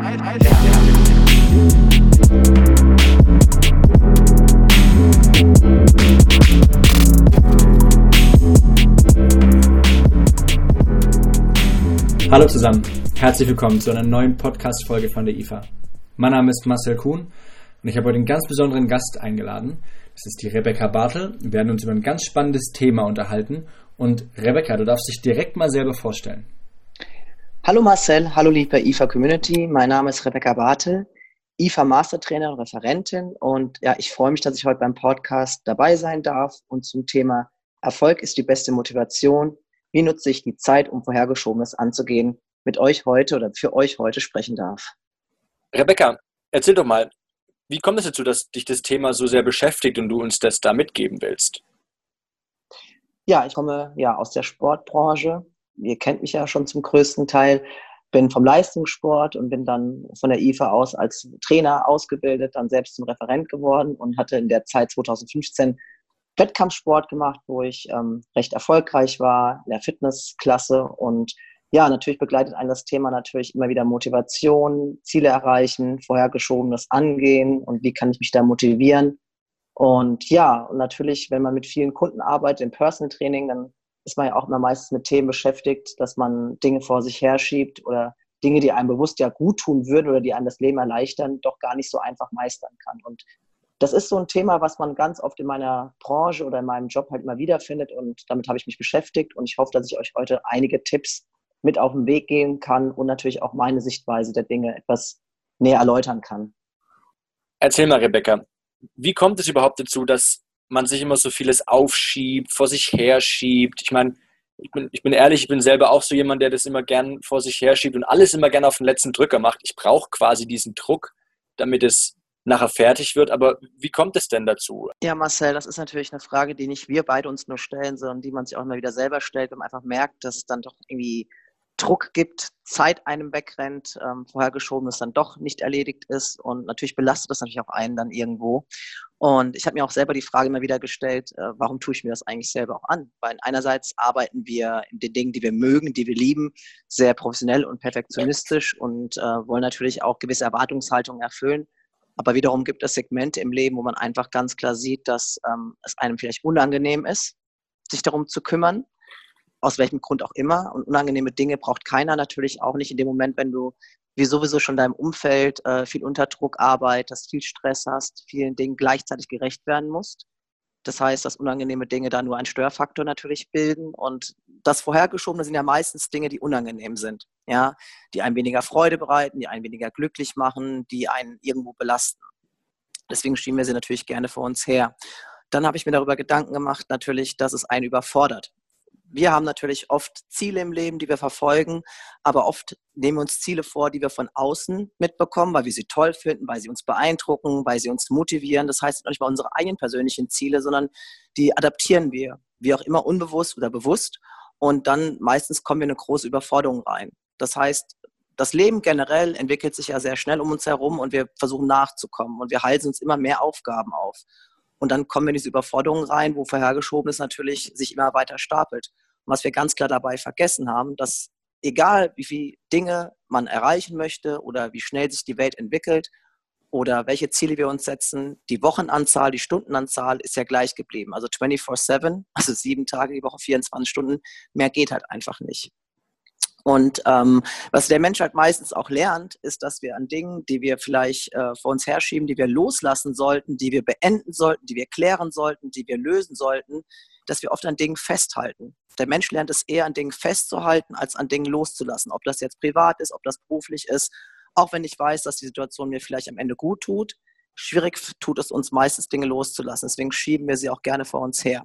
Hallo zusammen, herzlich willkommen zu einer neuen Podcast-Folge von der IFA. Mein Name ist Marcel Kuhn und ich habe heute einen ganz besonderen Gast eingeladen. Das ist die Rebecca Bartel. Wir werden uns über ein ganz spannendes Thema unterhalten. Und Rebecca, du darfst dich direkt mal selber vorstellen. Hallo Marcel, hallo liebe IFA Community. Mein Name ist Rebecca Bartel, IFA Mastertrainer und Referentin. Und ja, ich freue mich, dass ich heute beim Podcast dabei sein darf und zum Thema Erfolg ist die beste Motivation wie nutze ich die Zeit, um Vorhergeschobenes anzugehen, mit euch heute oder für euch heute sprechen darf. Rebecca, erzähl doch mal, wie kommt es dazu, dass dich das Thema so sehr beschäftigt und du uns das da mitgeben willst? Ja, ich komme ja aus der Sportbranche. Ihr kennt mich ja schon zum größten Teil. Bin vom Leistungssport und bin dann von der IFA aus als Trainer ausgebildet, dann selbst zum Referent geworden und hatte in der Zeit 2015 Wettkampfsport gemacht, wo ich ähm, recht erfolgreich war, in der Fitnessklasse und ja, natürlich begleitet einen das Thema natürlich immer wieder Motivation, Ziele erreichen, vorhergeschobenes Angehen und wie kann ich mich da motivieren. Und ja, und natürlich, wenn man mit vielen Kunden arbeitet im Personal Training, dann ist man ja auch immer meistens mit Themen beschäftigt, dass man Dinge vor sich herschiebt oder Dinge, die einem bewusst ja gut tun würden oder die einem das Leben erleichtern, doch gar nicht so einfach meistern kann. Und das ist so ein Thema, was man ganz oft in meiner Branche oder in meinem Job halt immer wieder findet und damit habe ich mich beschäftigt und ich hoffe, dass ich euch heute einige Tipps mit auf den Weg geben kann und natürlich auch meine Sichtweise der Dinge etwas näher erläutern kann. Erzähl mal, Rebecca, wie kommt es überhaupt dazu, dass man sich immer so vieles aufschiebt, vor sich herschiebt? Ich meine, ich bin, ich bin ehrlich, ich bin selber auch so jemand, der das immer gern vor sich herschiebt und alles immer gern auf den letzten Drücker macht. Ich brauche quasi diesen Druck, damit es nachher fertig wird. Aber wie kommt es denn dazu? Ja, Marcel, das ist natürlich eine Frage, die nicht wir beide uns nur stellen, sondern die man sich auch immer wieder selber stellt, wenn man einfach merkt, dass es dann doch irgendwie Druck gibt, Zeit einem wegrennt, ähm, vorhergeschobenes dann doch nicht erledigt ist und natürlich belastet das natürlich auch einen dann irgendwo. Und ich habe mir auch selber die Frage immer wieder gestellt, äh, warum tue ich mir das eigentlich selber auch an? Weil einerseits arbeiten wir in den Dingen, die wir mögen, die wir lieben, sehr professionell und perfektionistisch und äh, wollen natürlich auch gewisse Erwartungshaltungen erfüllen. Aber wiederum gibt es Segmente im Leben, wo man einfach ganz klar sieht, dass ähm, es einem vielleicht unangenehm ist, sich darum zu kümmern, aus welchem Grund auch immer. Und unangenehme Dinge braucht keiner natürlich auch nicht in dem Moment, wenn du wie sowieso schon deinem Umfeld äh, viel Unterdruck arbeitest, viel Stress hast, vielen Dingen gleichzeitig gerecht werden musst. Das heißt, dass unangenehme Dinge da nur einen Störfaktor natürlich bilden. Und das Vorhergeschobene sind ja meistens Dinge, die unangenehm sind. Ja, die einem weniger Freude bereiten, die einen weniger glücklich machen, die einen irgendwo belasten. Deswegen schieben wir sie natürlich gerne vor uns her. Dann habe ich mir darüber Gedanken gemacht, natürlich, dass es einen überfordert wir haben natürlich oft Ziele im Leben, die wir verfolgen, aber oft nehmen wir uns Ziele vor, die wir von außen mitbekommen, weil wir sie toll finden, weil sie uns beeindrucken, weil sie uns motivieren. Das heißt nicht mal unsere eigenen persönlichen Ziele, sondern die adaptieren wir, wie auch immer unbewusst oder bewusst. Und dann meistens kommen wir in eine große Überforderung rein. Das heißt, das Leben generell entwickelt sich ja sehr schnell um uns herum und wir versuchen nachzukommen und wir halten uns immer mehr Aufgaben auf. Und dann kommen wir in diese Überforderung rein, wo vorhergeschobenes natürlich sich immer weiter stapelt. Und was wir ganz klar dabei vergessen haben, dass egal wie viele Dinge man erreichen möchte oder wie schnell sich die Welt entwickelt oder welche Ziele wir uns setzen, die Wochenanzahl, die Stundenanzahl ist ja gleich geblieben. Also 24-7, also sieben Tage die Woche, 24 Stunden, mehr geht halt einfach nicht. Und ähm, was der Mensch halt meistens auch lernt, ist, dass wir an Dingen, die wir vielleicht äh, vor uns herschieben, die wir loslassen sollten, die wir beenden sollten, die wir klären sollten, die wir lösen sollten, dass wir oft an Dingen festhalten. Der Mensch lernt es eher an Dingen festzuhalten, als an Dingen loszulassen. Ob das jetzt privat ist, ob das beruflich ist. Auch wenn ich weiß, dass die Situation mir vielleicht am Ende gut tut, schwierig tut es uns meistens, Dinge loszulassen. Deswegen schieben wir sie auch gerne vor uns her.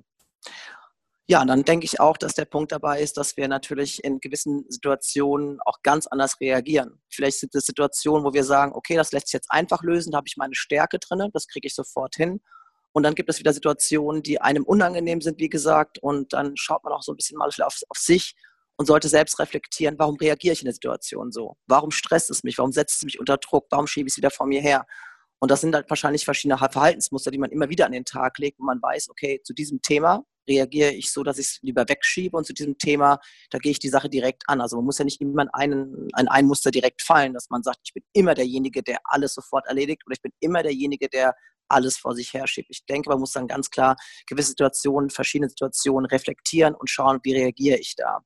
Ja, dann denke ich auch, dass der Punkt dabei ist, dass wir natürlich in gewissen Situationen auch ganz anders reagieren. Vielleicht sind es Situationen, wo wir sagen, okay, das lässt sich jetzt einfach lösen, da habe ich meine Stärke drin, das kriege ich sofort hin. Und dann gibt es wieder Situationen, die einem unangenehm sind, wie gesagt, und dann schaut man auch so ein bisschen mal auf, auf sich und sollte selbst reflektieren, warum reagiere ich in der Situation so? Warum stresst es mich? Warum setzt es mich unter Druck? Warum schiebe ich es wieder vor mir her? Und das sind halt wahrscheinlich verschiedene Verhaltensmuster, die man immer wieder an den Tag legt, wo man weiß, okay, zu diesem Thema reagiere ich so, dass ich es lieber wegschiebe und zu diesem Thema, da gehe ich die Sache direkt an. Also man muss ja nicht immer an ein Muster direkt fallen, dass man sagt, ich bin immer derjenige, der alles sofort erledigt oder ich bin immer derjenige, der alles vor sich her schiebt. Ich denke, man muss dann ganz klar gewisse Situationen, verschiedene Situationen reflektieren und schauen, wie reagiere ich da.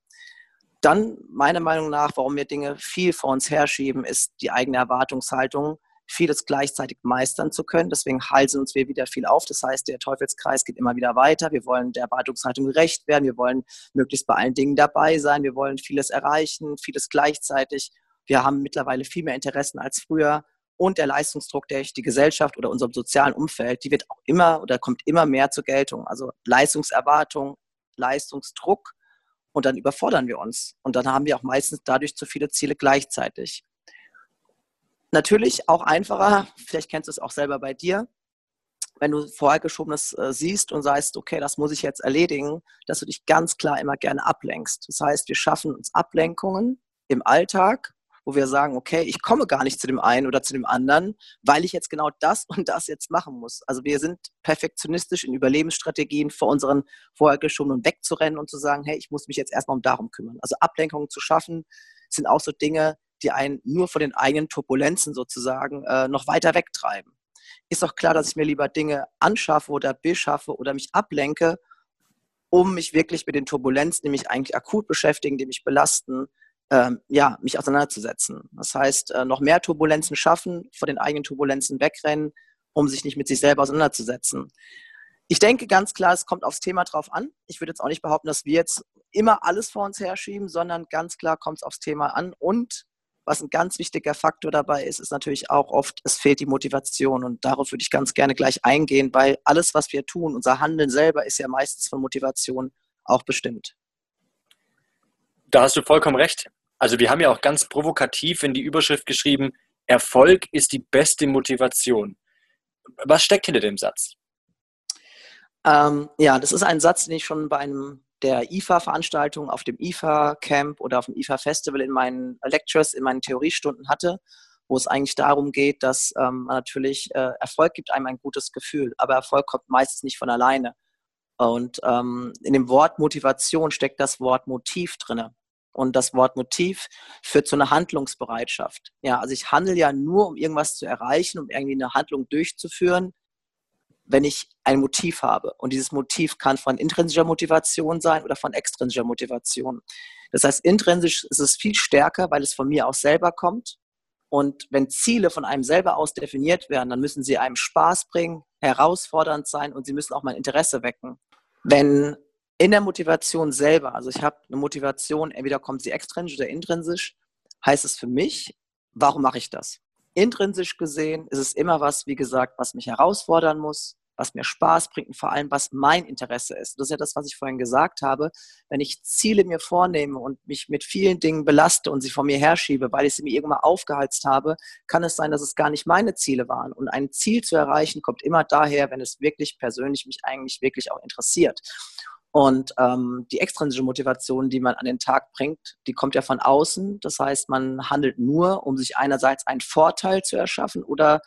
Dann, meiner Meinung nach, warum wir Dinge viel vor uns herschieben, ist die eigene Erwartungshaltung vieles gleichzeitig meistern zu können. Deswegen halten uns wir wieder viel auf. Das heißt, der Teufelskreis geht immer wieder weiter. Wir wollen der Erwartungshaltung gerecht werden. Wir wollen möglichst bei allen Dingen dabei sein. Wir wollen vieles erreichen, vieles gleichzeitig. Wir haben mittlerweile viel mehr Interessen als früher. Und der Leistungsdruck durch die Gesellschaft oder unserem sozialen Umfeld, die wird auch immer oder kommt immer mehr zur Geltung. Also Leistungserwartung, Leistungsdruck und dann überfordern wir uns. Und dann haben wir auch meistens dadurch zu viele Ziele gleichzeitig. Natürlich auch einfacher, vielleicht kennst du es auch selber bei dir, wenn du vorhergeschobenes äh, siehst und sagst, okay, das muss ich jetzt erledigen, dass du dich ganz klar immer gerne ablenkst. Das heißt, wir schaffen uns Ablenkungen im Alltag, wo wir sagen, okay, ich komme gar nicht zu dem einen oder zu dem anderen, weil ich jetzt genau das und das jetzt machen muss. Also wir sind perfektionistisch in Überlebensstrategien vor unseren vorhergeschobenen wegzurennen und zu sagen, hey, ich muss mich jetzt erstmal um darum kümmern. Also Ablenkungen zu schaffen, sind auch so Dinge, die einen nur vor den eigenen Turbulenzen sozusagen äh, noch weiter wegtreiben. Ist doch klar, dass ich mir lieber Dinge anschaffe oder beschaffe oder mich ablenke, um mich wirklich mit den Turbulenzen, die mich eigentlich akut beschäftigen, die mich belasten, ähm, ja, mich auseinanderzusetzen. Das heißt, äh, noch mehr Turbulenzen schaffen, vor den eigenen Turbulenzen wegrennen, um sich nicht mit sich selber auseinanderzusetzen. Ich denke ganz klar, es kommt aufs Thema drauf an. Ich würde jetzt auch nicht behaupten, dass wir jetzt immer alles vor uns herschieben, sondern ganz klar kommt es aufs Thema an und was ein ganz wichtiger Faktor dabei ist, ist natürlich auch oft, es fehlt die Motivation. Und darauf würde ich ganz gerne gleich eingehen, weil alles, was wir tun, unser Handeln selber ist ja meistens von Motivation auch bestimmt. Da hast du vollkommen recht. Also wir haben ja auch ganz provokativ in die Überschrift geschrieben, Erfolg ist die beste Motivation. Was steckt hinter dem Satz? Ähm, ja, das ist ein Satz, den ich schon bei einem der IFA-Veranstaltung auf dem IFA-Camp oder auf dem IFA-Festival in meinen Lectures, in meinen Theoriestunden hatte, wo es eigentlich darum geht, dass ähm, natürlich äh, Erfolg gibt einem ein gutes Gefühl, aber Erfolg kommt meistens nicht von alleine. Und ähm, in dem Wort Motivation steckt das Wort Motiv drinne. Und das Wort Motiv führt zu einer Handlungsbereitschaft. Ja, also ich handle ja nur, um irgendwas zu erreichen, um irgendwie eine Handlung durchzuführen, wenn ich ein Motiv habe. Und dieses Motiv kann von intrinsischer Motivation sein oder von extrinsischer Motivation. Das heißt, intrinsisch ist es viel stärker, weil es von mir aus selber kommt. Und wenn Ziele von einem selber aus definiert werden, dann müssen sie einem Spaß bringen, herausfordernd sein und sie müssen auch mein Interesse wecken. Wenn in der Motivation selber, also ich habe eine Motivation, entweder kommt sie extrinsisch oder intrinsisch, heißt es für mich, warum mache ich das? Intrinsisch gesehen ist es immer was, wie gesagt, was mich herausfordern muss, was mir Spaß bringt und vor allem, was mein Interesse ist. Das ist ja das, was ich vorhin gesagt habe. Wenn ich Ziele mir vornehme und mich mit vielen Dingen belaste und sie vor mir herschiebe, weil ich sie mir irgendwann aufgeheizt habe, kann es sein, dass es gar nicht meine Ziele waren. Und ein Ziel zu erreichen kommt immer daher, wenn es wirklich persönlich mich eigentlich wirklich auch interessiert. Und ähm, die extrinsische Motivation, die man an den Tag bringt, die kommt ja von außen. Das heißt, man handelt nur, um sich einerseits einen Vorteil zu erschaffen oder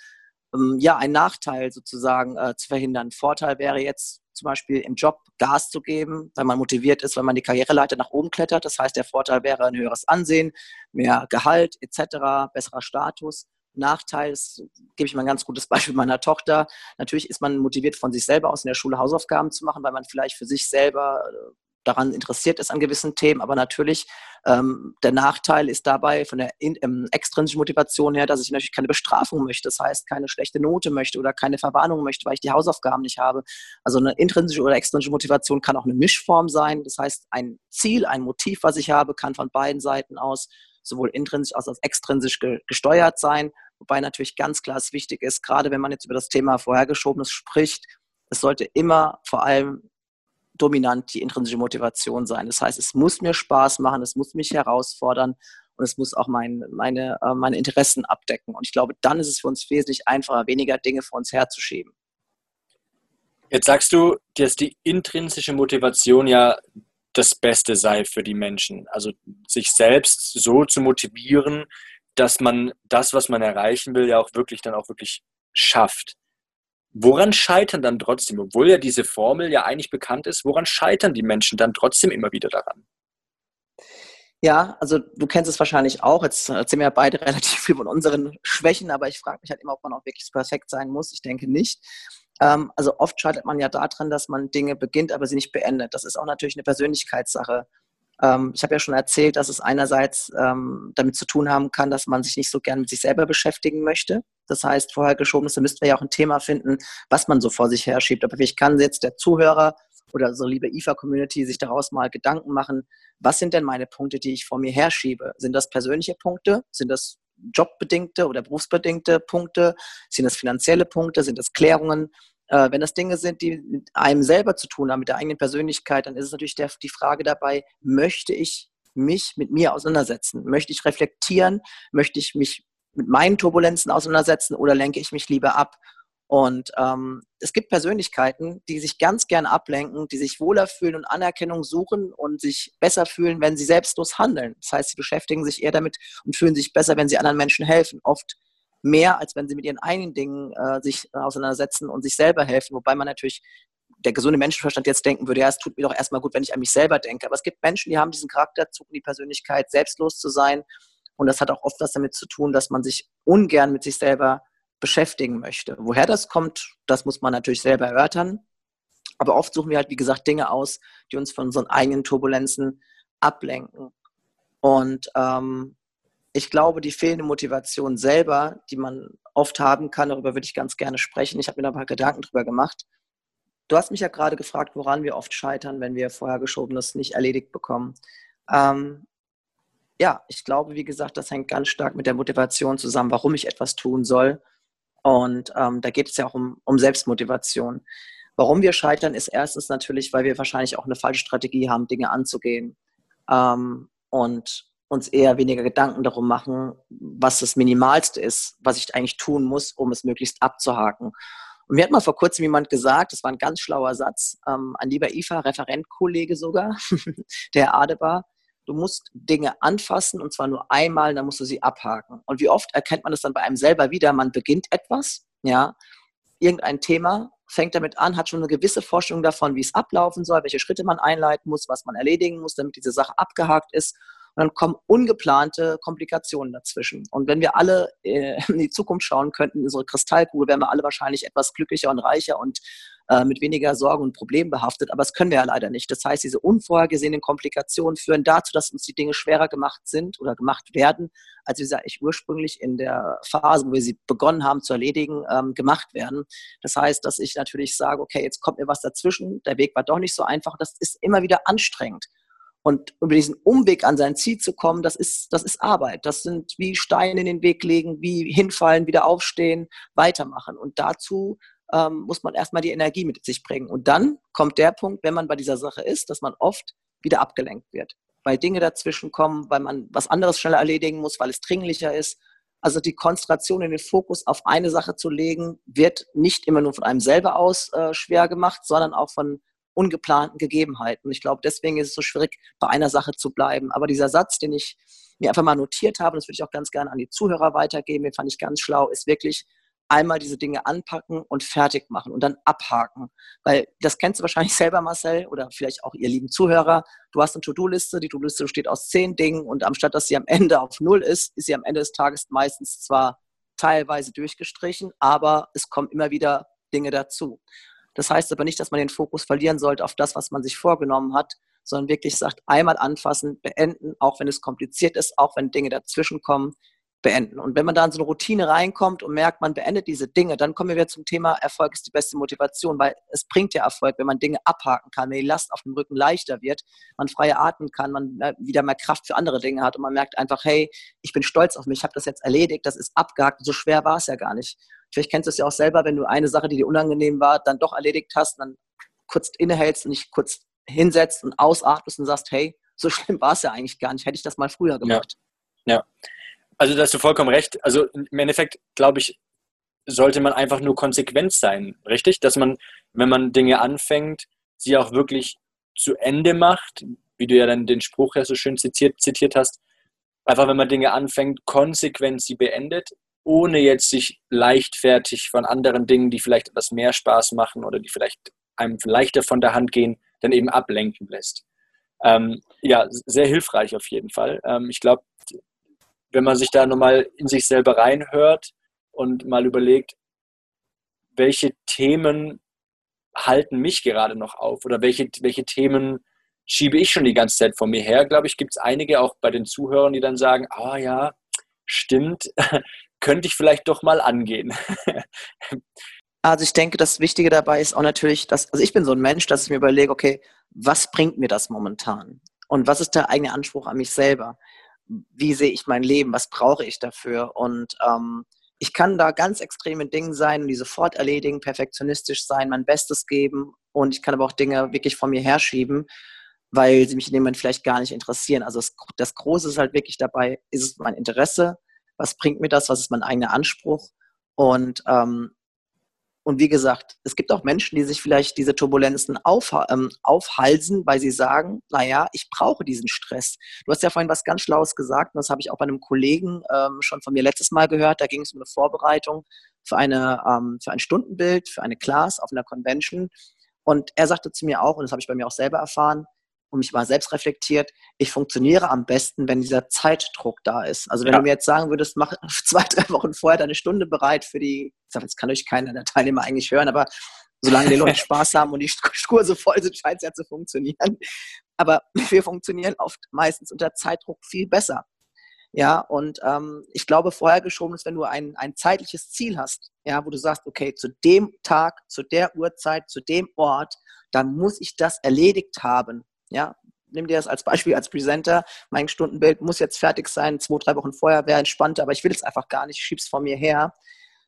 ähm, ja, einen Nachteil sozusagen äh, zu verhindern. Vorteil wäre jetzt zum Beispiel im Job Gas zu geben, weil man motiviert ist, weil man die Karriereleiter nach oben klettert. Das heißt, der Vorteil wäre ein höheres Ansehen, mehr Gehalt etc., besserer Status. Nachteil ist, gebe ich mal ein ganz gutes Beispiel meiner Tochter. Natürlich ist man motiviert von sich selber aus in der Schule Hausaufgaben zu machen, weil man vielleicht für sich selber äh, daran interessiert ist an gewissen Themen. Aber natürlich, ähm, der Nachteil ist dabei von der in, ähm, extrinsischen Motivation her, dass ich natürlich keine Bestrafung möchte. Das heißt, keine schlechte Note möchte oder keine Verwarnung möchte, weil ich die Hausaufgaben nicht habe. Also eine intrinsische oder extrinsische Motivation kann auch eine Mischform sein. Das heißt, ein Ziel, ein Motiv, was ich habe, kann von beiden Seiten aus sowohl intrinsisch als auch extrinsisch ge gesteuert sein. Wobei natürlich ganz klar es wichtig ist, gerade wenn man jetzt über das Thema Vorhergeschobenes spricht, es sollte immer vor allem dominant die intrinsische Motivation sein. Das heißt, es muss mir Spaß machen, es muss mich herausfordern und es muss auch mein, meine, äh, meine Interessen abdecken. Und ich glaube, dann ist es für uns wesentlich einfacher, weniger Dinge vor uns herzuschieben. Jetzt sagst du, dass die intrinsische Motivation ja das Beste sei für die Menschen. Also sich selbst so zu motivieren, dass man das, was man erreichen will, ja auch wirklich dann auch wirklich schafft, woran scheitern dann trotzdem, obwohl ja diese Formel ja eigentlich bekannt ist, woran scheitern die Menschen dann trotzdem immer wieder daran? Ja, also du kennst es wahrscheinlich auch. Jetzt erzählen wir beide relativ viel von unseren Schwächen, aber ich frage mich halt immer, ob man auch wirklich perfekt sein muss. Ich denke nicht. Ähm, also oft scheitert man ja daran, dass man Dinge beginnt, aber sie nicht beendet. Das ist auch natürlich eine Persönlichkeitssache. Ähm, ich habe ja schon erzählt, dass es einerseits ähm, damit zu tun haben kann, dass man sich nicht so gern mit sich selber beschäftigen möchte. Das heißt, vorher geschoben ist, da müssten wir ja auch ein Thema finden, was man so vor sich her schiebt. Aber ich kann jetzt der Zuhörer oder so liebe IFA-Community sich daraus mal Gedanken machen, was sind denn meine Punkte, die ich vor mir herschiebe? Sind das persönliche Punkte? Sind das jobbedingte oder berufsbedingte Punkte? Sind das finanzielle Punkte? Sind das Klärungen? Äh, wenn das Dinge sind, die mit einem selber zu tun haben, mit der eigenen Persönlichkeit, dann ist es natürlich der, die Frage dabei, möchte ich mich mit mir auseinandersetzen? Möchte ich reflektieren? Möchte ich mich mit meinen Turbulenzen auseinandersetzen oder lenke ich mich lieber ab? Und ähm, es gibt Persönlichkeiten, die sich ganz gern ablenken, die sich wohler fühlen und Anerkennung suchen und sich besser fühlen, wenn sie selbstlos handeln. Das heißt, sie beschäftigen sich eher damit und fühlen sich besser, wenn sie anderen Menschen helfen. Oft mehr, als wenn sie mit ihren eigenen Dingen äh, sich auseinandersetzen und sich selber helfen. Wobei man natürlich der gesunde Menschenverstand jetzt denken würde, ja, es tut mir doch erstmal gut, wenn ich an mich selber denke. Aber es gibt Menschen, die haben diesen Charakterzug und die Persönlichkeit, selbstlos zu sein. Und das hat auch oft was damit zu tun, dass man sich ungern mit sich selber beschäftigen möchte. Woher das kommt, das muss man natürlich selber erörtern. Aber oft suchen wir halt, wie gesagt, Dinge aus, die uns von unseren eigenen Turbulenzen ablenken. Und ähm, ich glaube, die fehlende Motivation selber, die man oft haben kann, darüber würde ich ganz gerne sprechen. Ich habe mir da ein paar Gedanken drüber gemacht. Du hast mich ja gerade gefragt, woran wir oft scheitern, wenn wir vorhergeschobenes nicht erledigt bekommen. Ähm, ja, ich glaube, wie gesagt, das hängt ganz stark mit der Motivation zusammen, warum ich etwas tun soll. Und ähm, da geht es ja auch um, um Selbstmotivation. Warum wir scheitern, ist erstens natürlich, weil wir wahrscheinlich auch eine falsche Strategie haben, Dinge anzugehen. Ähm, und uns eher weniger Gedanken darum machen, was das Minimalste ist, was ich eigentlich tun muss, um es möglichst abzuhaken. Und mir hat mal vor kurzem jemand gesagt, das war ein ganz schlauer Satz, ähm, ein lieber IFA, Referentkollege sogar, der Adebar, du musst Dinge anfassen und zwar nur einmal, dann musst du sie abhaken. Und wie oft erkennt man das dann bei einem selber wieder? Man beginnt etwas, ja, irgendein Thema, fängt damit an, hat schon eine gewisse Vorstellung davon, wie es ablaufen soll, welche Schritte man einleiten muss, was man erledigen muss, damit diese Sache abgehakt ist und dann kommen ungeplante Komplikationen dazwischen. Und wenn wir alle äh, in die Zukunft schauen könnten, in unsere Kristallkugel, wären wir alle wahrscheinlich etwas glücklicher und reicher und äh, mit weniger Sorgen und Problemen behaftet. Aber das können wir ja leider nicht. Das heißt, diese unvorhergesehenen Komplikationen führen dazu, dass uns die Dinge schwerer gemacht sind oder gemacht werden, als wie sie ich ursprünglich in der Phase, wo wir sie begonnen haben zu erledigen, ähm, gemacht werden. Das heißt, dass ich natürlich sage, okay, jetzt kommt mir was dazwischen, der Weg war doch nicht so einfach. Das ist immer wieder anstrengend. Und über diesen Umweg an sein Ziel zu kommen, das ist, das ist Arbeit. Das sind wie Steine in den Weg legen, wie hinfallen, wieder aufstehen, weitermachen. Und dazu ähm, muss man erstmal die Energie mit sich bringen. Und dann kommt der Punkt, wenn man bei dieser Sache ist, dass man oft wieder abgelenkt wird. Weil Dinge dazwischen kommen, weil man was anderes schneller erledigen muss, weil es dringlicher ist. Also die Konzentration in den Fokus auf eine Sache zu legen, wird nicht immer nur von einem selber aus äh, schwer gemacht, sondern auch von ungeplanten Gegebenheiten. Ich glaube, deswegen ist es so schwierig, bei einer Sache zu bleiben. Aber dieser Satz, den ich mir einfach mal notiert habe, das würde ich auch ganz gerne an die Zuhörer weitergeben, den fand ich ganz schlau, ist wirklich einmal diese Dinge anpacken und fertig machen und dann abhaken. Weil das kennst du wahrscheinlich selber, Marcel, oder vielleicht auch ihr lieben Zuhörer. Du hast eine To-Do-Liste, die To-Do-Liste besteht aus zehn Dingen und anstatt dass sie am Ende auf null ist, ist sie am Ende des Tages meistens zwar teilweise durchgestrichen, aber es kommen immer wieder Dinge dazu. Das heißt aber nicht, dass man den Fokus verlieren sollte auf das, was man sich vorgenommen hat, sondern wirklich sagt, einmal anfassen, beenden, auch wenn es kompliziert ist, auch wenn Dinge dazwischen kommen, beenden. Und wenn man da in so eine Routine reinkommt und merkt, man beendet diese Dinge, dann kommen wir zum Thema Erfolg ist die beste Motivation, weil es bringt ja Erfolg, wenn man Dinge abhaken kann, wenn die Last auf dem Rücken leichter wird, man freie atmen kann, man äh, wieder mehr Kraft für andere Dinge hat und man merkt einfach, hey, ich bin stolz auf mich, ich habe das jetzt erledigt, das ist abgehakt, so schwer war es ja gar nicht. Vielleicht kennst du es ja auch selber, wenn du eine Sache, die dir unangenehm war, dann doch erledigt hast, dann kurz innehältst und dich kurz hinsetzt und ausatmest und sagst, hey, so schlimm war es ja eigentlich gar nicht, hätte ich das mal früher gemacht. Ja, ja. Also da hast du vollkommen recht. Also im Endeffekt, glaube ich, sollte man einfach nur konsequent sein, richtig? Dass man, wenn man Dinge anfängt, sie auch wirklich zu Ende macht, wie du ja dann den Spruch ja so schön zitiert, zitiert hast. Einfach, wenn man Dinge anfängt, konsequent sie beendet ohne jetzt sich leichtfertig von anderen Dingen, die vielleicht etwas mehr Spaß machen oder die vielleicht einem leichter von der Hand gehen, dann eben ablenken lässt. Ähm, ja, sehr hilfreich auf jeden Fall. Ähm, ich glaube, wenn man sich da nochmal in sich selber reinhört und mal überlegt, welche Themen halten mich gerade noch auf oder welche, welche Themen schiebe ich schon die ganze Zeit vor mir her, glaube ich, gibt es einige auch bei den Zuhörern, die dann sagen, ah oh, ja, stimmt, könnte ich vielleicht doch mal angehen. Also ich denke, das Wichtige dabei ist auch natürlich, dass, also ich bin so ein Mensch, dass ich mir überlege, okay, was bringt mir das momentan? Und was ist der eigene Anspruch an mich selber? Wie sehe ich mein Leben? Was brauche ich dafür? Und ähm, ich kann da ganz extrem in Dingen sein die sofort erledigen, perfektionistisch sein, mein Bestes geben und ich kann aber auch Dinge wirklich von mir herschieben, weil sie mich in dem Moment vielleicht gar nicht interessieren. Also das, das Große ist halt wirklich dabei, ist es mein Interesse? Was bringt mir das? Was ist mein eigener Anspruch? Und ähm, und wie gesagt, es gibt auch Menschen, die sich vielleicht diese Turbulenzen auf, ähm, aufhalsen, weil sie sagen, naja, ich brauche diesen Stress. Du hast ja vorhin was ganz Schlaues gesagt, und das habe ich auch bei einem Kollegen ähm, schon von mir letztes Mal gehört. Da ging es um eine Vorbereitung für, eine, ähm, für ein Stundenbild, für eine Class auf einer Convention. Und er sagte zu mir auch, und das habe ich bei mir auch selber erfahren, und mich mal selbst reflektiert, ich funktioniere am besten, wenn dieser Zeitdruck da ist. Also wenn ja. du mir jetzt sagen würdest, mach zwei, drei Wochen vorher deine Stunde bereit für die, ich sag, jetzt kann euch keiner der Teilnehmer eigentlich hören, aber solange die Leute Spaß haben und die Kurse voll sind, scheint es ja zu funktionieren. Aber wir funktionieren oft meistens unter Zeitdruck viel besser. Ja, und ähm, ich glaube, vorher geschoben ist, wenn du ein, ein zeitliches Ziel hast, ja, wo du sagst, okay, zu dem Tag, zu der Uhrzeit, zu dem Ort, dann muss ich das erledigt haben. Ja, nimm dir das als Beispiel als Presenter. Mein Stundenbild muss jetzt fertig sein, zwei, drei Wochen vorher wäre entspannter, aber ich will es einfach gar nicht, ich schieb's von mir her.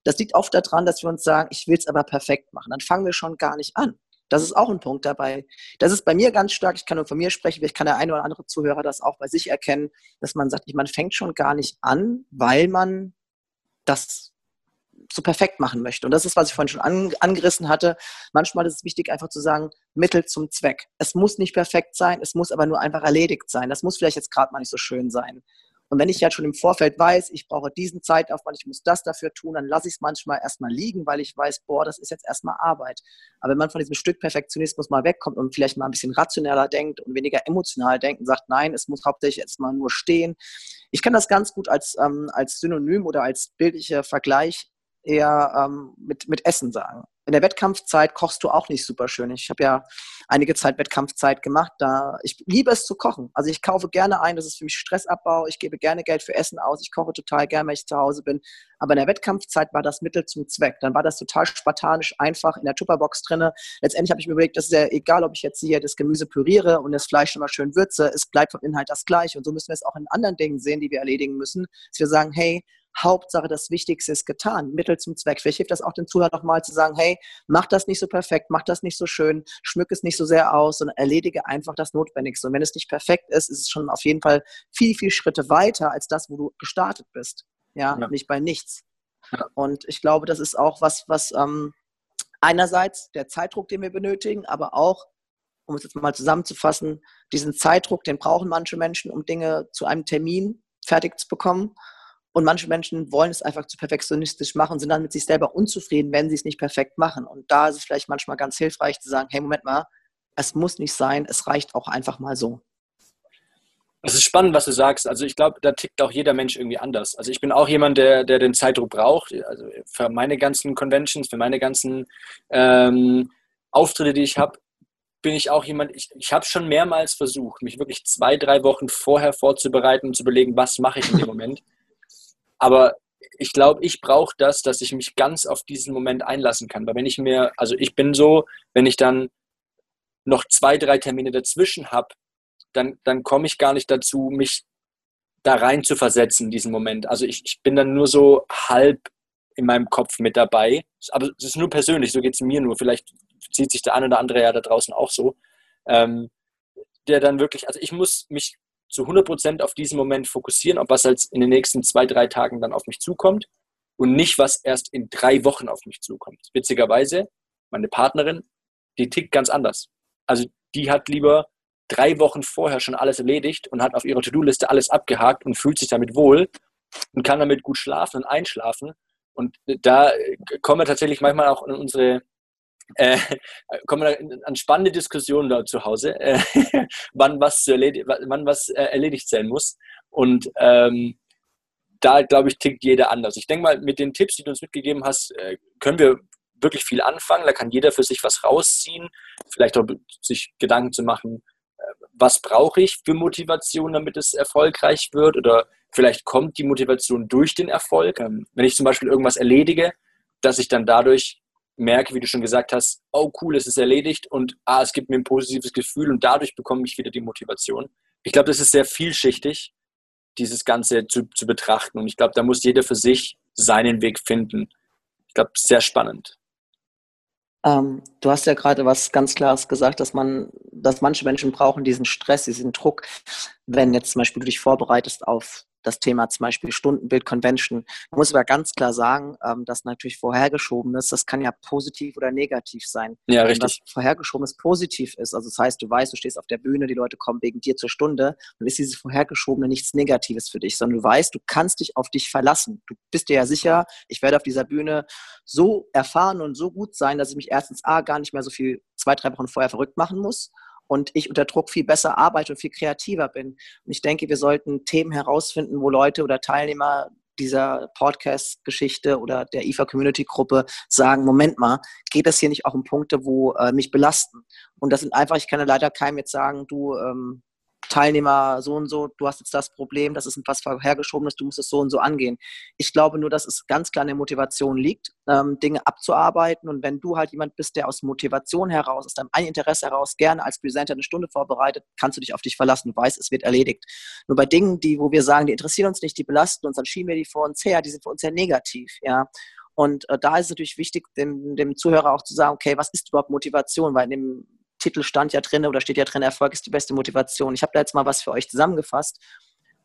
Das liegt oft daran, dass wir uns sagen, ich will es aber perfekt machen. Dann fangen wir schon gar nicht an. Das ist auch ein Punkt dabei. Das ist bei mir ganz stark, ich kann nur von mir sprechen, vielleicht kann der eine oder andere Zuhörer das auch bei sich erkennen, dass man sagt, man fängt schon gar nicht an, weil man das so perfekt machen möchte. Und das ist, was ich vorhin schon an, angerissen hatte. Manchmal ist es wichtig, einfach zu sagen, Mittel zum Zweck. Es muss nicht perfekt sein, es muss aber nur einfach erledigt sein. Das muss vielleicht jetzt gerade mal nicht so schön sein. Und wenn ich ja schon im Vorfeld weiß, ich brauche diesen Zeitaufwand, ich muss das dafür tun, dann lasse ich es manchmal erstmal liegen, weil ich weiß, boah, das ist jetzt erstmal Arbeit. Aber wenn man von diesem Stück Perfektionismus mal wegkommt und vielleicht mal ein bisschen rationeller denkt und weniger emotional denkt und sagt, nein, es muss hauptsächlich erstmal nur stehen. Ich kann das ganz gut als, ähm, als Synonym oder als bildlicher Vergleich eher ähm, mit, mit Essen sagen. In der Wettkampfzeit kochst du auch nicht super schön. Ich habe ja einige Zeit Wettkampfzeit gemacht. Da ich liebe es zu kochen. Also ich kaufe gerne ein, das ist für mich Stressabbau. Ich gebe gerne Geld für Essen aus. Ich koche total gerne, wenn ich zu Hause bin. Aber in der Wettkampfzeit war das Mittel zum Zweck. Dann war das total spartanisch, einfach in der Tupperbox drinne. Letztendlich habe ich mir überlegt, das ist ja egal, ob ich jetzt hier das Gemüse püriere und das Fleisch immer schön würze. Es bleibt vom Inhalt das gleiche. Und so müssen wir es auch in anderen Dingen sehen, die wir erledigen müssen. Dass wir sagen, hey, Hauptsache das Wichtigste ist getan, Mittel zum Zweck. Vielleicht hilft das auch den Zuhörern nochmal zu sagen, hey, mach das nicht so perfekt, mach das nicht so schön, schmück es nicht so sehr aus, sondern erledige einfach das Notwendigste. Und wenn es nicht perfekt ist, ist es schon auf jeden Fall viel, viel Schritte weiter als das, wo du gestartet bist. Ja, ja. nicht bei nichts. Ja. Und ich glaube, das ist auch was, was ähm, einerseits der Zeitdruck, den wir benötigen, aber auch um es jetzt mal zusammenzufassen, diesen Zeitdruck, den brauchen manche Menschen, um Dinge zu einem Termin fertig zu bekommen. Und manche Menschen wollen es einfach zu perfektionistisch machen, sind dann mit sich selber unzufrieden, wenn sie es nicht perfekt machen. Und da ist es vielleicht manchmal ganz hilfreich zu sagen, hey, Moment mal, es muss nicht sein, es reicht auch einfach mal so. Es ist spannend, was du sagst. Also ich glaube, da tickt auch jeder Mensch irgendwie anders. Also ich bin auch jemand, der, der den Zeitdruck braucht. Also für meine ganzen Conventions, für meine ganzen ähm, Auftritte, die ich habe, bin ich auch jemand, ich, ich habe schon mehrmals versucht, mich wirklich zwei, drei Wochen vorher vorzubereiten und zu überlegen, was mache ich in dem Moment. Aber ich glaube, ich brauche das, dass ich mich ganz auf diesen Moment einlassen kann. Weil wenn ich mir, also ich bin so, wenn ich dann noch zwei, drei Termine dazwischen habe, dann, dann komme ich gar nicht dazu, mich da rein zu versetzen diesen Moment. Also ich, ich bin dann nur so halb in meinem Kopf mit dabei. Aber es ist nur persönlich, so geht es mir nur. Vielleicht zieht sich der eine oder andere ja da draußen auch so. Ähm, der dann wirklich, also ich muss mich zu 100% auf diesen Moment fokussieren, auf was als in den nächsten zwei, drei Tagen dann auf mich zukommt und nicht, was erst in drei Wochen auf mich zukommt. Witzigerweise, meine Partnerin, die tickt ganz anders. Also die hat lieber drei Wochen vorher schon alles erledigt und hat auf ihrer To-Do-Liste alles abgehakt und fühlt sich damit wohl, und kann damit gut schlafen und einschlafen. Und da kommen wir tatsächlich manchmal auch in unsere äh, kommen wir an spannende Diskussionen da zu Hause, äh, wann was, erledi wann was äh, erledigt sein muss. Und ähm, da, glaube ich, tickt jeder anders. Ich denke mal, mit den Tipps, die du uns mitgegeben hast, äh, können wir wirklich viel anfangen. Da kann jeder für sich was rausziehen, vielleicht auch sich Gedanken zu machen, äh, was brauche ich für Motivation, damit es erfolgreich wird oder vielleicht kommt die Motivation durch den Erfolg. Ähm, wenn ich zum Beispiel irgendwas erledige, dass ich dann dadurch merke, wie du schon gesagt hast, oh cool, es ist erledigt und ah, es gibt mir ein positives Gefühl und dadurch bekomme ich wieder die Motivation. Ich glaube, das ist sehr vielschichtig, dieses Ganze zu, zu betrachten und ich glaube, da muss jeder für sich seinen Weg finden. Ich glaube, sehr spannend. Ähm, du hast ja gerade was ganz Klares gesagt, dass man, dass manche Menschen brauchen diesen Stress, diesen Druck, wenn jetzt zum Beispiel du dich vorbereitest auf das Thema zum Beispiel Stundenbild Convention. Man muss aber ganz klar sagen, ähm, dass natürlich vorhergeschobenes, das kann ja positiv oder negativ sein. Ja, richtig. Wenn das vorhergeschobenes positiv ist, also das heißt, du weißt, du stehst auf der Bühne, die Leute kommen wegen dir zur Stunde, dann ist dieses vorhergeschobene nichts Negatives für dich, sondern du weißt, du kannst dich auf dich verlassen. Du bist dir ja sicher, ich werde auf dieser Bühne so erfahren und so gut sein, dass ich mich erstens A gar nicht mehr so viel zwei, drei Wochen vorher verrückt machen muss und ich unter Druck viel besser arbeite und viel kreativer bin. Und ich denke, wir sollten Themen herausfinden, wo Leute oder Teilnehmer dieser Podcast-Geschichte oder der IFA-Community-Gruppe sagen, Moment mal, geht es hier nicht auch um Punkte, wo äh, mich belasten? Und das sind einfach, ich kann ja leider keinem jetzt sagen, du, ähm, Teilnehmer so und so, du hast jetzt das Problem, das ist etwas vorhergeschobenes, du musst es so und so angehen. Ich glaube nur, dass es ganz klar in der Motivation liegt, ähm, Dinge abzuarbeiten. Und wenn du halt jemand bist, der aus Motivation heraus, aus deinem eigenen Interesse heraus gerne als Presenter eine Stunde vorbereitet, kannst du dich auf dich verlassen. Du weißt, es wird erledigt. Nur bei Dingen, die, wo wir sagen, die interessieren uns nicht, die belasten uns, dann schieben wir die vor uns her, die sind für uns sehr negativ, ja. Und äh, da ist es natürlich wichtig, dem, dem Zuhörer auch zu sagen, okay, was ist überhaupt Motivation? Weil in dem Titel stand ja drin oder steht ja drin, Erfolg ist die beste Motivation. Ich habe da jetzt mal was für euch zusammengefasst.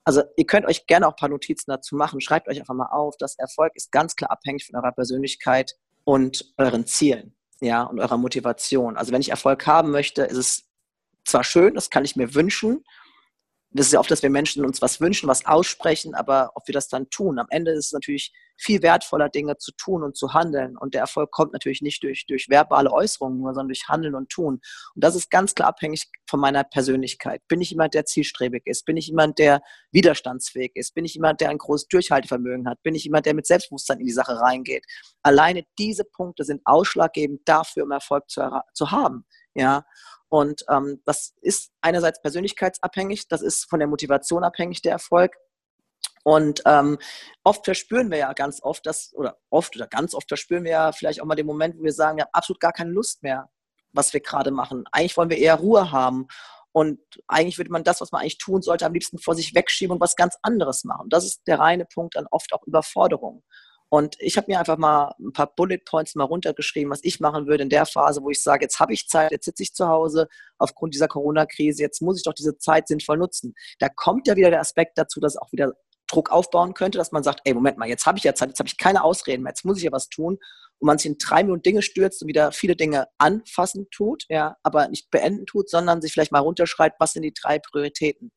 Also ihr könnt euch gerne auch ein paar Notizen dazu machen. Schreibt euch einfach mal auf, dass Erfolg ist ganz klar abhängig von eurer Persönlichkeit und euren Zielen, ja, und eurer Motivation. Also wenn ich Erfolg haben möchte, ist es zwar schön, das kann ich mir wünschen, das ist ja oft, dass wir Menschen uns was wünschen, was aussprechen, aber ob wir das dann tun. Am Ende ist es natürlich viel wertvoller, Dinge zu tun und zu handeln. Und der Erfolg kommt natürlich nicht durch, durch verbale Äußerungen sondern durch Handeln und Tun. Und das ist ganz klar abhängig von meiner Persönlichkeit. Bin ich jemand, der zielstrebig ist? Bin ich jemand, der widerstandsfähig ist? Bin ich jemand, der ein großes Durchhaltevermögen hat? Bin ich jemand, der mit Selbstbewusstsein in die Sache reingeht? Alleine diese Punkte sind ausschlaggebend dafür, um Erfolg zu, zu haben. Ja, und ähm, das ist einerseits persönlichkeitsabhängig, das ist von der Motivation abhängig, der Erfolg. Und ähm, oft verspüren wir ja ganz oft das, oder oft oder ganz oft verspüren wir ja vielleicht auch mal den Moment, wo wir sagen, wir haben absolut gar keine Lust mehr, was wir gerade machen. Eigentlich wollen wir eher Ruhe haben. Und eigentlich würde man das, was man eigentlich tun sollte, am liebsten vor sich wegschieben und was ganz anderes machen. Das ist der reine Punkt an oft auch Überforderung. Und ich habe mir einfach mal ein paar Bullet Points mal runtergeschrieben, was ich machen würde in der Phase, wo ich sage, jetzt habe ich Zeit, jetzt sitze ich zu Hause aufgrund dieser Corona-Krise, jetzt muss ich doch diese Zeit sinnvoll nutzen. Da kommt ja wieder der Aspekt dazu, dass auch wieder Druck aufbauen könnte, dass man sagt, ey, Moment mal, jetzt habe ich ja Zeit, jetzt habe ich keine Ausreden mehr, jetzt muss ich ja was tun und man sich in drei Minuten Dinge stürzt und wieder viele Dinge anfassen tut, ja, aber nicht beenden tut, sondern sich vielleicht mal runterschreibt, was sind die drei Prioritäten.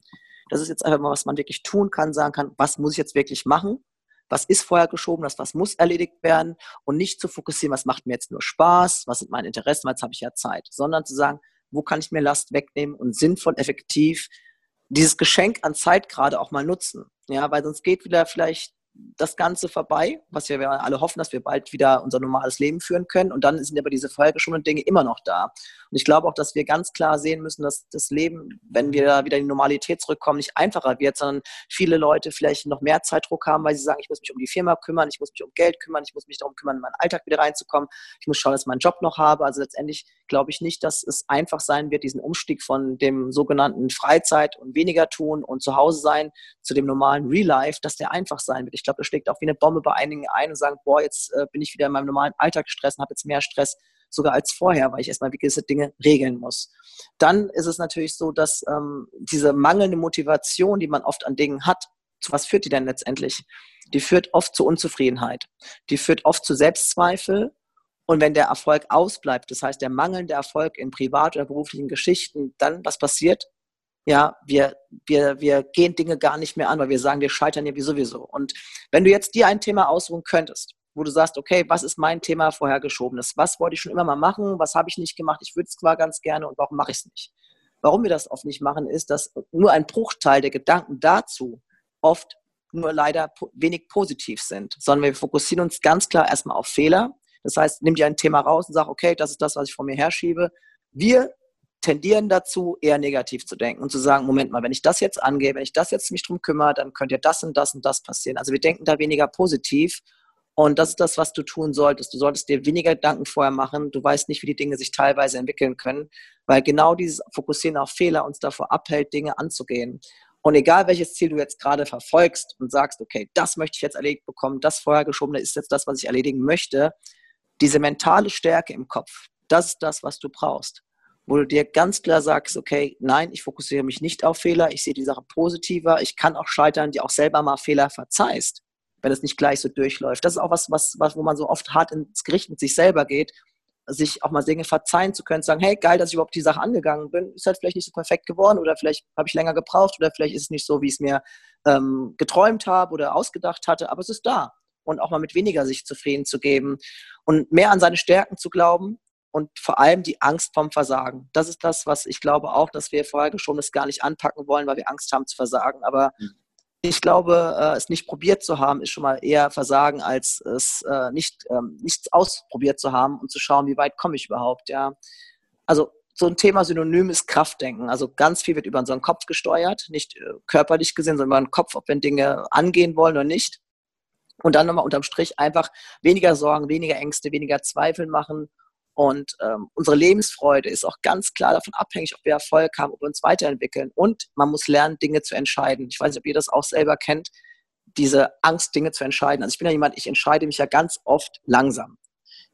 Das ist jetzt einfach mal, was man wirklich tun kann, sagen kann, was muss ich jetzt wirklich machen was ist vorher geschoben, das was muss erledigt werden und nicht zu fokussieren, was macht mir jetzt nur Spaß, was sind meine Interessen, jetzt habe ich ja Zeit, sondern zu sagen, wo kann ich mir Last wegnehmen und sinnvoll, effektiv dieses Geschenk an Zeit gerade auch mal nutzen. Ja, weil sonst geht wieder vielleicht das Ganze vorbei, was wir alle hoffen, dass wir bald wieder unser normales Leben führen können. Und dann sind aber diese vorhergeschobenen Dinge immer noch da. Und ich glaube auch, dass wir ganz klar sehen müssen, dass das Leben, wenn wir wieder in die Normalität zurückkommen, nicht einfacher wird, sondern viele Leute vielleicht noch mehr Zeitdruck haben, weil sie sagen, ich muss mich um die Firma kümmern, ich muss mich um Geld kümmern, ich muss mich darum kümmern, in meinen Alltag wieder reinzukommen, ich muss schauen, dass ich meinen Job noch habe. Also letztendlich glaube ich nicht, dass es einfach sein wird, diesen Umstieg von dem sogenannten Freizeit und weniger tun und zu Hause sein zu dem normalen Real Life, dass der einfach sein wird. Ich glaube, das schlägt auch wie eine Bombe bei einigen ein und sagen, boah, jetzt äh, bin ich wieder in meinem normalen Alltag gestresst und habe jetzt mehr Stress sogar als vorher, weil ich erstmal gewisse Dinge regeln muss. Dann ist es natürlich so, dass ähm, diese mangelnde Motivation, die man oft an Dingen hat, zu was führt die denn letztendlich? Die führt oft zu Unzufriedenheit. Die führt oft zu Selbstzweifel. Und wenn der Erfolg ausbleibt, das heißt der mangelnde Erfolg in privat- oder beruflichen Geschichten, dann was passiert? Ja, wir, wir, wir gehen Dinge gar nicht mehr an, weil wir sagen, wir scheitern ja wie sowieso. Und wenn du jetzt dir ein Thema ausruhen könntest, wo du sagst, okay, was ist mein Thema vorhergeschobenes? Was wollte ich schon immer mal machen? Was habe ich nicht gemacht? Ich würde es zwar ganz gerne und warum mache ich es nicht? Warum wir das oft nicht machen, ist, dass nur ein Bruchteil der Gedanken dazu oft nur leider wenig positiv sind, sondern wir fokussieren uns ganz klar erstmal auf Fehler. Das heißt, nimm dir ein Thema raus und sag, okay, das ist das, was ich vor mir herschiebe. Wir tendieren dazu, eher negativ zu denken und zu sagen, Moment mal, wenn ich das jetzt angehe, wenn ich das jetzt mich drum kümmere, dann könnte ja das und das und das passieren. Also wir denken da weniger positiv und das ist das, was du tun solltest. Du solltest dir weniger Gedanken vorher machen. Du weißt nicht, wie die Dinge sich teilweise entwickeln können, weil genau dieses Fokussieren auf Fehler uns davor abhält, Dinge anzugehen. Und egal welches Ziel du jetzt gerade verfolgst und sagst, okay, das möchte ich jetzt erledigt bekommen, das vorhergeschobene ist jetzt das, was ich erledigen möchte, diese mentale Stärke im Kopf, das ist das, was du brauchst wo du dir ganz klar sagst, okay, nein, ich fokussiere mich nicht auf Fehler, ich sehe die Sache positiver, ich kann auch scheitern, die auch selber mal Fehler verzeihst, wenn es nicht gleich so durchläuft. Das ist auch was, was, was wo man so oft hart ins Gericht mit sich selber geht, sich auch mal Dinge verzeihen zu können, sagen, hey, geil, dass ich überhaupt die Sache angegangen bin, ist halt vielleicht nicht so perfekt geworden oder vielleicht habe ich länger gebraucht oder vielleicht ist es nicht so, wie ich es mir ähm, geträumt habe oder ausgedacht hatte, aber es ist da. Und auch mal mit weniger sich zufrieden zu geben und mehr an seine Stärken zu glauben und vor allem die Angst vom Versagen. Das ist das, was ich glaube auch, dass wir vorher schon das gar nicht anpacken wollen, weil wir Angst haben zu versagen. Aber mhm. ich glaube, äh, es nicht probiert zu haben, ist schon mal eher Versagen, als es äh, nicht ähm, nichts ausprobiert zu haben und zu schauen, wie weit komme ich überhaupt. Ja, also so ein Thema Synonym ist Kraftdenken. Also ganz viel wird über unseren Kopf gesteuert, nicht äh, körperlich gesehen, sondern über den Kopf, ob wir Dinge angehen wollen oder nicht. Und dann nochmal unterm Strich einfach weniger Sorgen, weniger Ängste, weniger Zweifel machen und ähm, unsere Lebensfreude ist auch ganz klar davon abhängig, ob wir Erfolg haben, ob wir uns weiterentwickeln. Und man muss lernen, Dinge zu entscheiden. Ich weiß nicht, ob ihr das auch selber kennt, diese Angst, Dinge zu entscheiden. Also ich bin ja jemand, ich entscheide mich ja ganz oft langsam.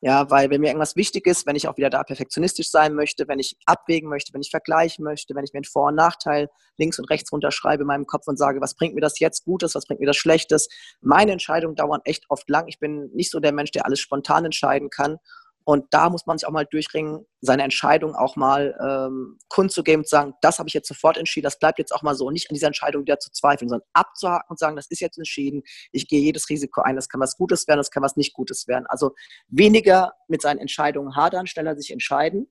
Ja, weil wenn mir irgendwas wichtig ist, wenn ich auch wieder da perfektionistisch sein möchte, wenn ich abwägen möchte, wenn ich vergleichen möchte, wenn ich mir einen Vor- und Nachteil links und rechts runterschreibe in meinem Kopf und sage, was bringt mir das jetzt Gutes, was bringt mir das Schlechtes. Meine Entscheidungen dauern echt oft lang. Ich bin nicht so der Mensch, der alles spontan entscheiden kann. Und da muss man sich auch mal durchringen, seine Entscheidung auch mal ähm, kundzugeben und sagen, das habe ich jetzt sofort entschieden, das bleibt jetzt auch mal so. nicht an dieser Entscheidung wieder zu zweifeln, sondern abzuhaken und sagen, das ist jetzt entschieden, ich gehe jedes Risiko ein, das kann was Gutes werden, das kann was nicht Gutes werden. Also weniger mit seinen Entscheidungen hadern, schneller sich entscheiden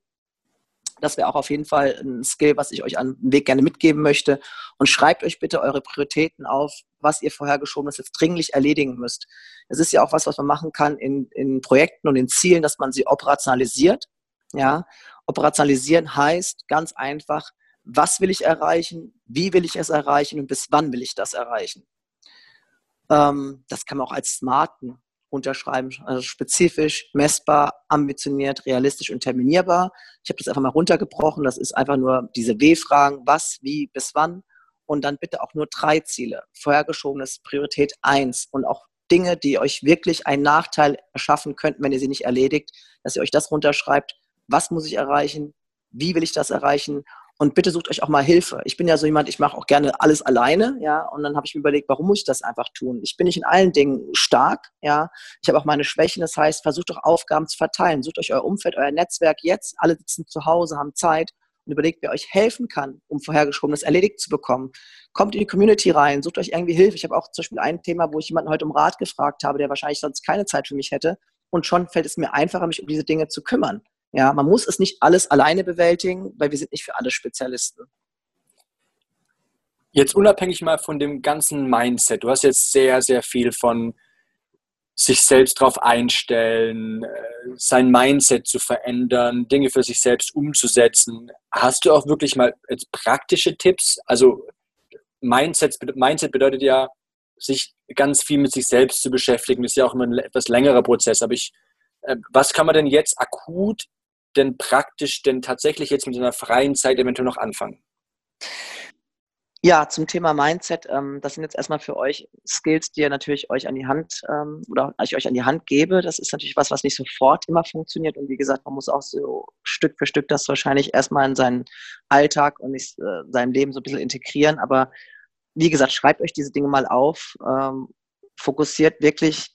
das wäre auch auf jeden Fall ein Skill, was ich euch an den Weg gerne mitgeben möchte. Und schreibt euch bitte eure Prioritäten auf, was ihr vorher vorhergeschobenes jetzt dringlich erledigen müsst. Das ist ja auch was, was man machen kann in, in Projekten und in Zielen, dass man sie operationalisiert. Ja, operationalisieren heißt ganz einfach, was will ich erreichen, wie will ich es erreichen und bis wann will ich das erreichen. Ähm, das kann man auch als smarten runterschreiben. Also spezifisch, messbar, ambitioniert, realistisch und terminierbar. Ich habe das einfach mal runtergebrochen. Das ist einfach nur diese W-Fragen, was, wie, bis wann. Und dann bitte auch nur drei Ziele. Vorhergeschobenes Priorität eins und auch Dinge, die euch wirklich einen Nachteil erschaffen könnten, wenn ihr sie nicht erledigt, dass ihr euch das runterschreibt. Was muss ich erreichen? Wie will ich das erreichen? Und bitte sucht euch auch mal Hilfe. Ich bin ja so jemand, ich mache auch gerne alles alleine, ja. Und dann habe ich mir überlegt, warum muss ich das einfach tun? Ich bin nicht in allen Dingen stark, ja. Ich habe auch meine Schwächen. Das heißt, versucht doch Aufgaben zu verteilen. Sucht euch euer Umfeld, euer Netzwerk jetzt. Alle sitzen zu Hause, haben Zeit und überlegt, wer euch helfen kann, um vorhergeschobenes erledigt zu bekommen. Kommt in die Community rein, sucht euch irgendwie Hilfe. Ich habe auch zum Beispiel ein Thema, wo ich jemanden heute um Rat gefragt habe, der wahrscheinlich sonst keine Zeit für mich hätte. Und schon fällt es mir einfacher, mich um diese Dinge zu kümmern. Ja, man muss es nicht alles alleine bewältigen, weil wir sind nicht für alle Spezialisten. Jetzt unabhängig mal von dem ganzen Mindset. Du hast jetzt sehr, sehr viel von sich selbst darauf einstellen, äh, sein Mindset zu verändern, Dinge für sich selbst umzusetzen. Hast du auch wirklich mal jetzt praktische Tipps? Also Mindset, Mindset bedeutet ja, sich ganz viel mit sich selbst zu beschäftigen. Das ist ja auch immer ein etwas längerer Prozess. Aber ich, äh, was kann man denn jetzt akut denn praktisch denn tatsächlich jetzt mit einer freien Zeit eventuell noch anfangen? Ja, zum Thema Mindset, ähm, das sind jetzt erstmal für euch Skills, die ihr natürlich euch an die Hand ähm, oder ich euch an die Hand gebe. Das ist natürlich was, was nicht sofort immer funktioniert. Und wie gesagt, man muss auch so Stück für Stück das wahrscheinlich erstmal in seinen Alltag und nicht, äh, seinem Leben so ein bisschen integrieren. Aber wie gesagt, schreibt euch diese Dinge mal auf, ähm, fokussiert wirklich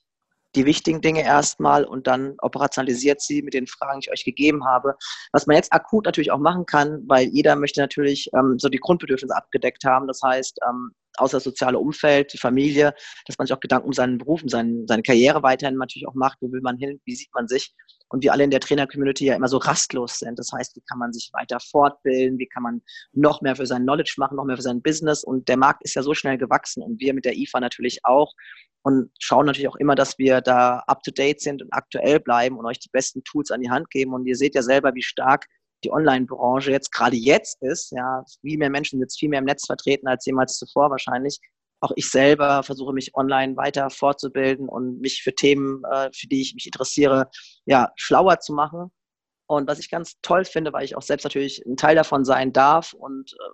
die wichtigen Dinge erstmal und dann operationalisiert sie mit den Fragen, die ich euch gegeben habe. Was man jetzt akut natürlich auch machen kann, weil jeder möchte natürlich ähm, so die Grundbedürfnisse abgedeckt haben. Das heißt, ähm, außer das soziale Umfeld, die Familie, dass man sich auch Gedanken um seinen Beruf, um seinen, seine Karriere weiterhin natürlich auch macht. Wo will man hin? Wie sieht man sich? Und wir alle in der Trainer-Community ja immer so rastlos sind. Das heißt, wie kann man sich weiter fortbilden? Wie kann man noch mehr für sein Knowledge machen, noch mehr für sein Business? Und der Markt ist ja so schnell gewachsen und wir mit der IFA natürlich auch und schauen natürlich auch immer, dass wir da up to date sind und aktuell bleiben und euch die besten Tools an die Hand geben. Und ihr seht ja selber, wie stark die Online-Branche jetzt gerade jetzt ist. Ja, viel mehr Menschen sind jetzt viel mehr im Netz vertreten als jemals zuvor wahrscheinlich. Auch ich selber versuche mich online weiter fortzubilden und mich für Themen, äh, für die ich mich interessiere, ja, schlauer zu machen. Und was ich ganz toll finde, weil ich auch selbst natürlich ein Teil davon sein darf und äh,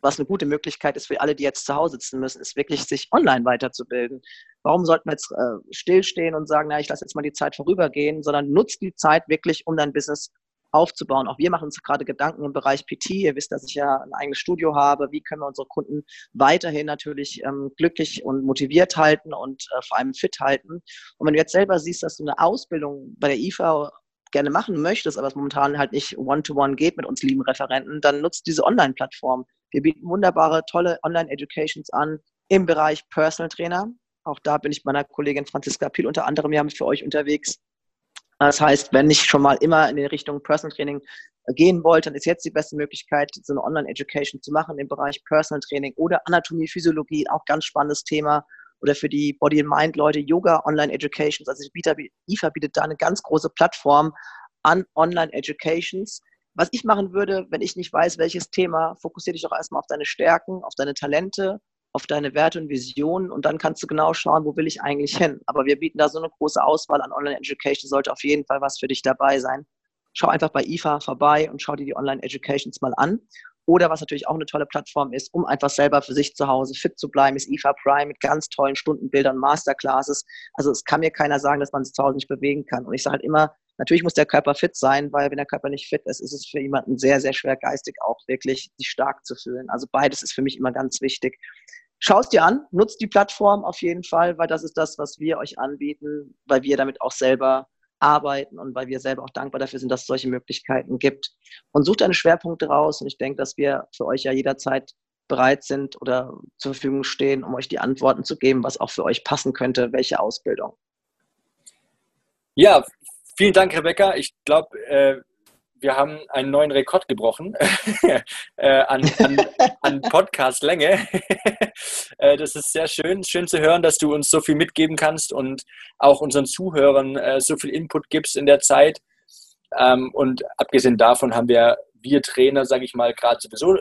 was eine gute Möglichkeit ist für alle, die jetzt zu Hause sitzen müssen, ist wirklich, sich online weiterzubilden. Warum sollten wir jetzt äh, stillstehen und sagen, na, ich lasse jetzt mal die Zeit vorübergehen, sondern nutzt die Zeit wirklich, um dein Business aufzubauen. Auch wir machen uns gerade Gedanken im Bereich PT. Ihr wisst, dass ich ja ein eigenes Studio habe. Wie können wir unsere Kunden weiterhin natürlich ähm, glücklich und motiviert halten und äh, vor allem fit halten? Und wenn du jetzt selber siehst, dass du eine Ausbildung bei der IFA gerne machen möchtest, aber es momentan halt nicht one-to-one -one geht mit uns lieben Referenten, dann nutzt diese Online-Plattform. Wir bieten wunderbare, tolle Online-Educations an im Bereich Personal Trainer. Auch da bin ich meiner Kollegin Franziska Piel unter anderem ja für euch unterwegs. Das heißt, wenn ich schon mal immer in die Richtung Personal Training gehen wollte, dann ist jetzt die beste Möglichkeit, so eine Online-Education zu machen im Bereich Personal Training oder Anatomie, Physiologie, auch ganz spannendes Thema. Oder für die Body and Mind Leute Yoga Online Educations. Also IFA bietet da eine ganz große Plattform an Online Educations. Was ich machen würde, wenn ich nicht weiß, welches Thema, fokussiere dich doch erstmal auf deine Stärken, auf deine Talente auf deine Werte und Visionen und dann kannst du genau schauen, wo will ich eigentlich hin. Aber wir bieten da so eine große Auswahl an Online-Education, sollte auf jeden Fall was für dich dabei sein. Schau einfach bei IFA vorbei und schau dir die Online-Educations mal an. Oder was natürlich auch eine tolle Plattform ist, um einfach selber für sich zu Hause fit zu bleiben, ist IFA Prime mit ganz tollen Stundenbildern, Masterclasses. Also es kann mir keiner sagen, dass man sich zu Hause nicht bewegen kann. Und ich sage halt immer, natürlich muss der Körper fit sein, weil wenn der Körper nicht fit ist, ist es für jemanden sehr, sehr schwer geistig auch wirklich sich stark zu fühlen. Also beides ist für mich immer ganz wichtig. Schau es dir an, nutzt die Plattform auf jeden Fall, weil das ist das, was wir euch anbieten, weil wir damit auch selber arbeiten und weil wir selber auch dankbar dafür sind, dass es solche Möglichkeiten gibt. Und sucht deine Schwerpunkte raus und ich denke, dass wir für euch ja jederzeit bereit sind oder zur Verfügung stehen, um euch die Antworten zu geben, was auch für euch passen könnte, welche Ausbildung. Ja, vielen Dank, Rebecca. Ich glaube, äh, wir haben einen neuen Rekord gebrochen äh, an, an, an Podcast-Länge. äh, das ist sehr schön. Schön zu hören, dass du uns so viel mitgeben kannst und auch unseren Zuhörern äh, so viel Input gibst in der Zeit. Ähm, und abgesehen davon haben wir, wir Trainer, sage ich mal, gerade sowieso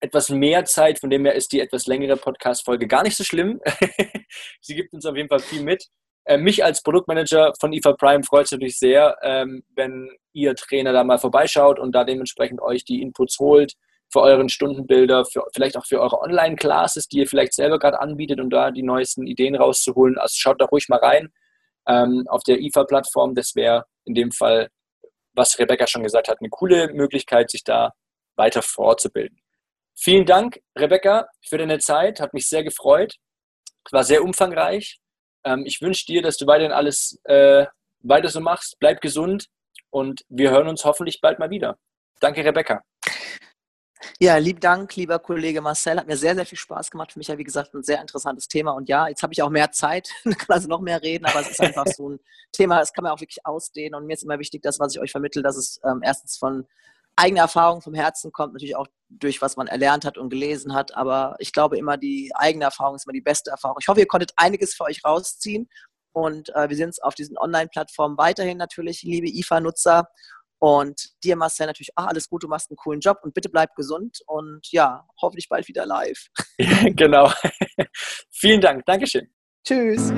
etwas mehr Zeit, von dem her ist die etwas längere Podcast-Folge gar nicht so schlimm. Sie gibt uns auf jeden Fall viel mit. Äh, mich als Produktmanager von IFA Prime freut es natürlich sehr, ähm, wenn ihr Trainer da mal vorbeischaut und da dementsprechend euch die Inputs holt für euren Stundenbilder, für, vielleicht auch für eure Online-Classes, die ihr vielleicht selber gerade anbietet, um da die neuesten Ideen rauszuholen. Also schaut da ruhig mal rein ähm, auf der IFA-Plattform. Das wäre in dem Fall, was Rebecca schon gesagt hat, eine coole Möglichkeit, sich da weiter fortzubilden. Vielen Dank, Rebecca, für deine Zeit. Hat mich sehr gefreut. War sehr umfangreich. Ähm, ich wünsche dir, dass du weiterhin alles äh, weiter so machst. Bleib gesund und wir hören uns hoffentlich bald mal wieder. Danke, Rebecca. Ja, lieben Dank, lieber Kollege Marcel. Hat mir sehr, sehr viel Spaß gemacht. Für mich ja, wie gesagt, ein sehr interessantes Thema. Und ja, jetzt habe ich auch mehr Zeit, kann also noch mehr reden, aber es ist einfach so ein Thema, das kann man auch wirklich ausdehnen. Und mir ist immer wichtig, das, was ich euch vermittle, dass es ähm, erstens von eigener Erfahrung vom Herzen kommt, natürlich auch durch was man erlernt hat und gelesen hat. Aber ich glaube immer, die eigene Erfahrung ist immer die beste Erfahrung. Ich hoffe, ihr konntet einiges für euch rausziehen. Und äh, wir sehen uns auf diesen Online-Plattformen weiterhin natürlich, liebe IFA-Nutzer. Und dir, Marcel, natürlich auch alles gut, du machst einen coolen Job und bitte bleib gesund und ja, hoffentlich bald wieder live. Ja, genau. Vielen Dank. Dankeschön. Tschüss.